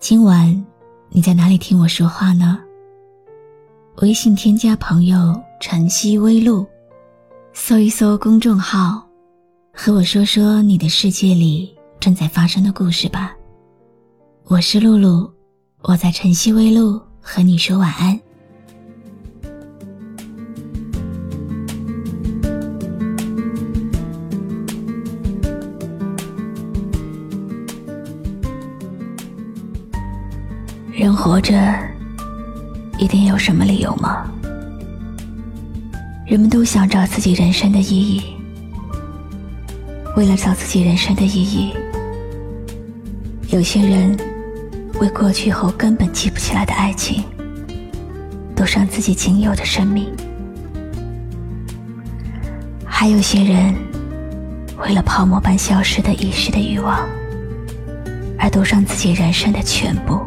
今晚你在哪里听我说话呢？微信添加朋友“晨曦微露”，搜一搜公众号，和我说说你的世界里正在发生的故事吧。我是露露，我在晨曦微露和你说晚安。人活着，一定有什么理由吗？人们都想找自己人生的意义。为了找自己人生的意义，有些人为过去后根本记不起来的爱情，赌上自己仅有的生命；还有些人为了泡沫般消失的一时的欲望，而赌上自己人生的全部。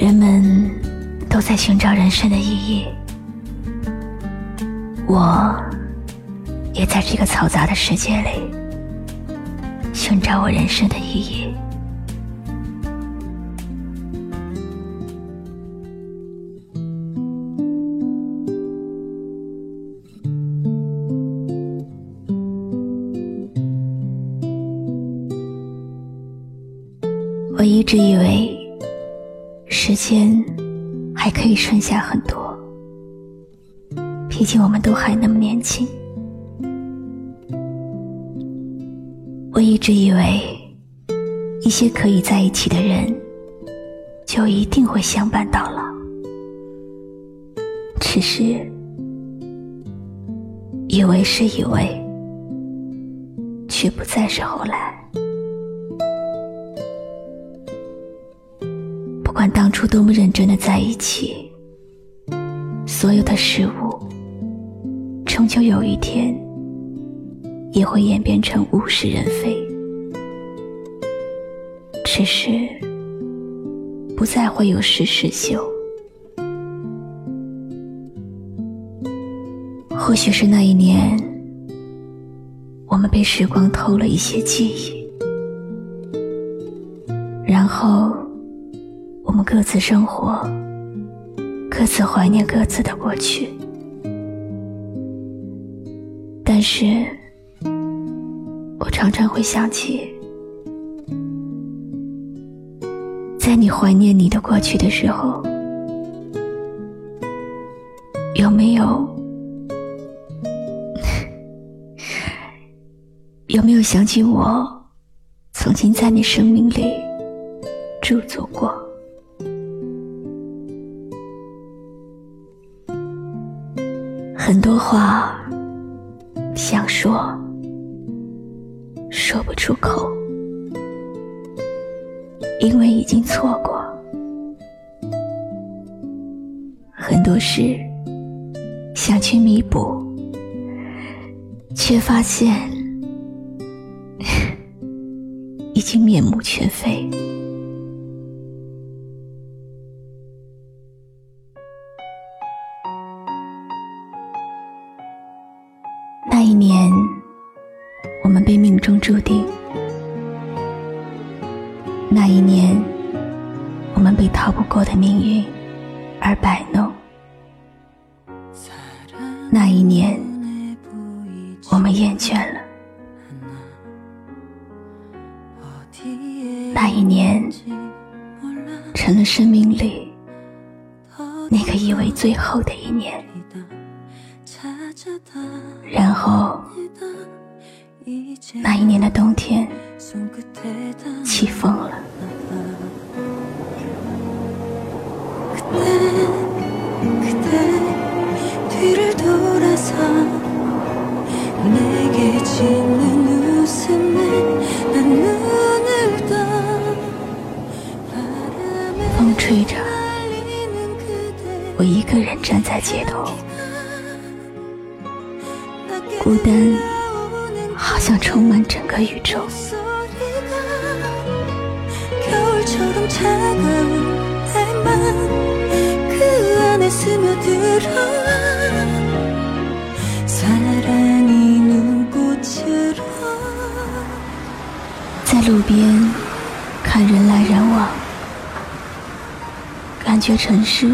人们都在寻找人生的意义，我也在这个嘈杂的世界里寻找我人生的意义。毕竟我们都还那么年轻。我一直以为，一些可以在一起的人，就一定会相伴到老。只是，以为是以为，却不再是后来。不管当初多么认真的在一起，所有的事物，就有一天也会演变成物是人非。只是不再会有实时秀。或许是那一年，我们被时光偷了一些记忆，然后。我们各自生活，各自怀念各自的过去。但是，我常常会想起，在你怀念你的过去的时候，有没有 有没有想起我曾经在你生命里驻足过？很多话想说，说不出口，因为已经错过。很多事想去弥补，却发现 已经面目全非。们被逃不过的命运而摆弄；那一年，我们厌倦了；那一年，成了生命里那个以为最后的一年。然后，那一年的冬天起风了。单好像充满整个宇宙。在路边看人来人往，感觉城市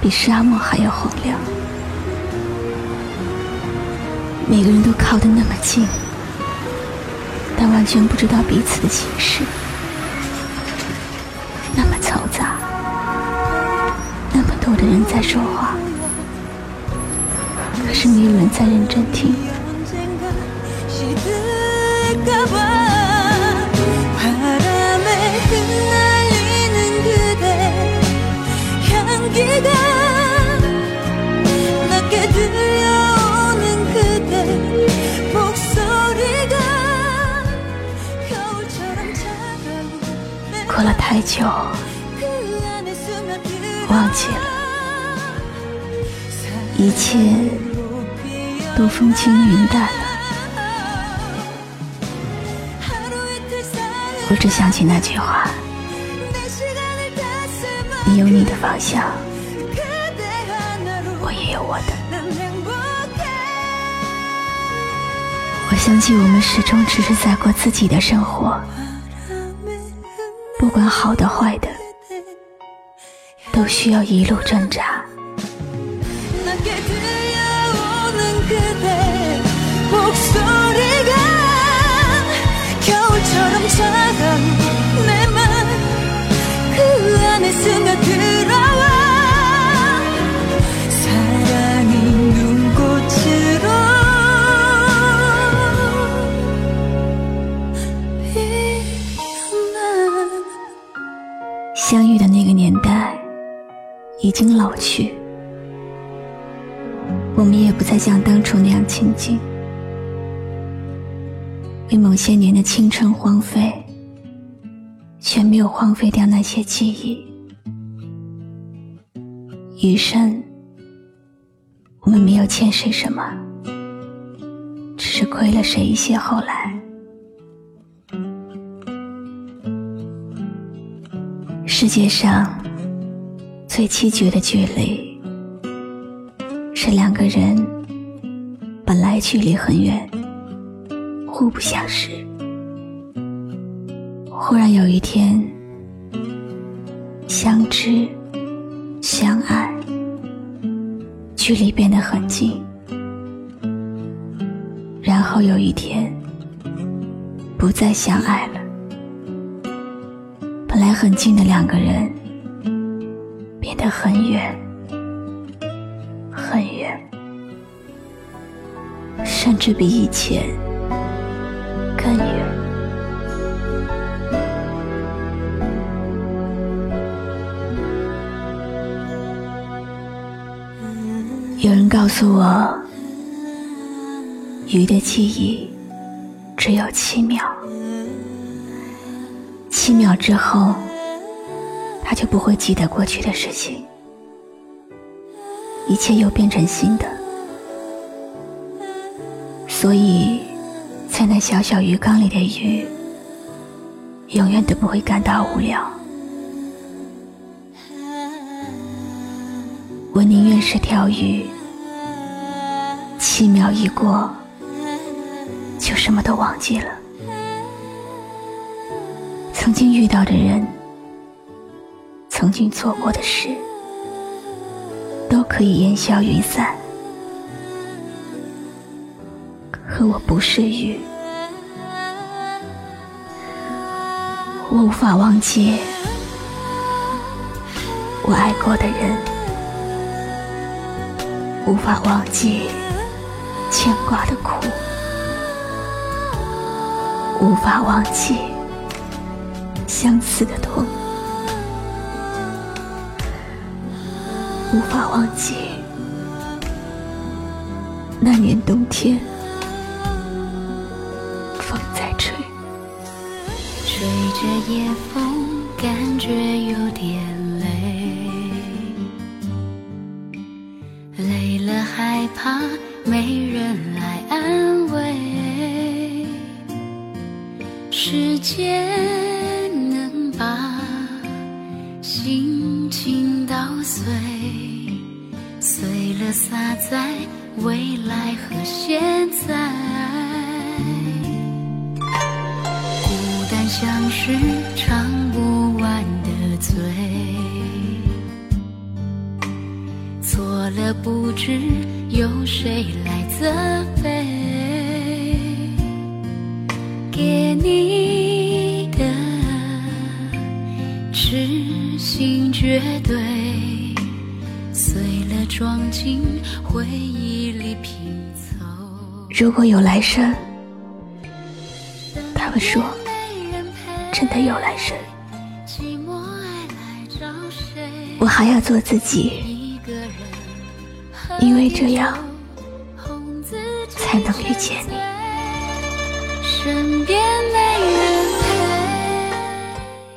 比沙漠还要荒凉。每个人都靠得那么近，但完全不知道彼此的心事。那么嘈杂，那么多的人在说话，可是没有人在认真听。太久，忘记了，一切都风轻云淡了。我只想起那句话：你有你的方向，我也有我的。我相信我们始终只是在过自己的生活，不管好的坏的，都需要一路挣扎。经老去，我们也不再像当初那样亲近。为某些年的青春荒废，却没有荒废掉那些记忆。余生，我们没有欠谁什么，只是亏了谁一些。后来，世界上最凄绝的距离，是两个人本来距离很远。互不相识，忽然有一天相知相爱，距离变得很近，然后有一天不再相爱了，本来很近的两个人得很远很远，甚至比以前。更远。有人告诉我，鱼的记忆只有七秒，七秒之后，他就不会记得过去的事情，一切又变成新的，所以。在那小小鱼缸里的鱼，永远都不会感到无聊。我宁愿是条鱼，七秒一过，就什么都忘记了。曾经遇到的人，曾经做过的事，都可以烟消云散。可我不是鱼，我无法忘记我爱过的人，无法忘记牵挂的苦，无法忘记相思的痛，无法忘记那年冬天。风在吹。吹着夜风，感觉有点累。累了害怕没人来安慰。时间未来和现在。装进回忆里拼凑。如果有来生，他们说真的有来生，寂寞爱来找谁？我还要做自己，一个人因为这样哄自己才能遇见你。身边没人陪。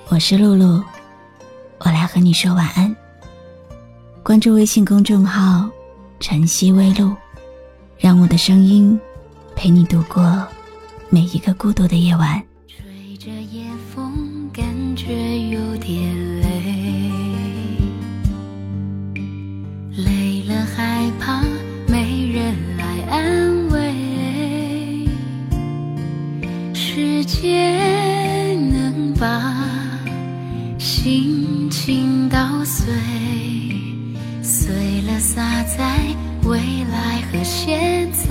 我是露露，我来和你说晚安。关注微信公众号“晨曦微露”，让我的声音陪你度过每一个孤独的夜晚。吹着夜风，感觉有点累，累了害怕没人来安慰。时间能把心情捣碎，在未来和现在。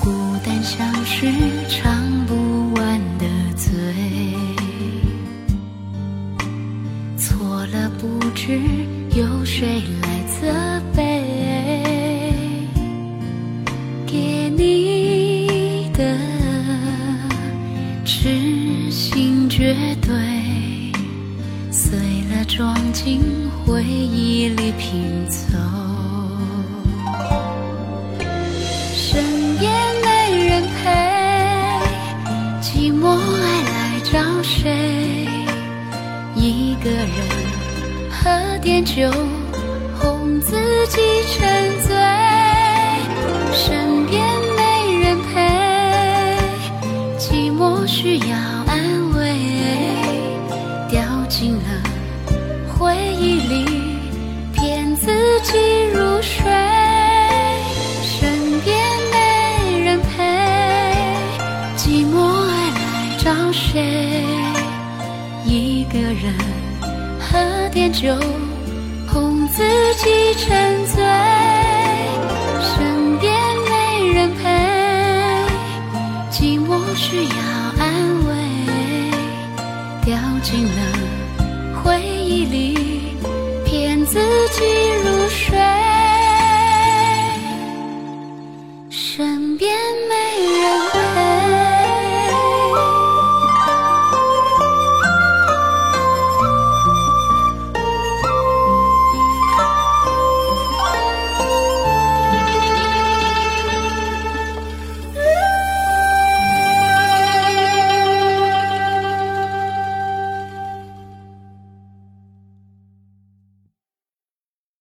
孤单像是唱不完的嘴，错了不知由谁来责备。给你的痴心绝对，碎了装进回忆里拼凑。身边没人陪，寂寞爱来找谁？一个人喝点酒，哄自己沉醉。身边没人陪，寂寞需要找谁一个人喝点酒哄自己沉醉身边没人陪寂寞需要安慰掉进了回忆里骗自己入睡。身边没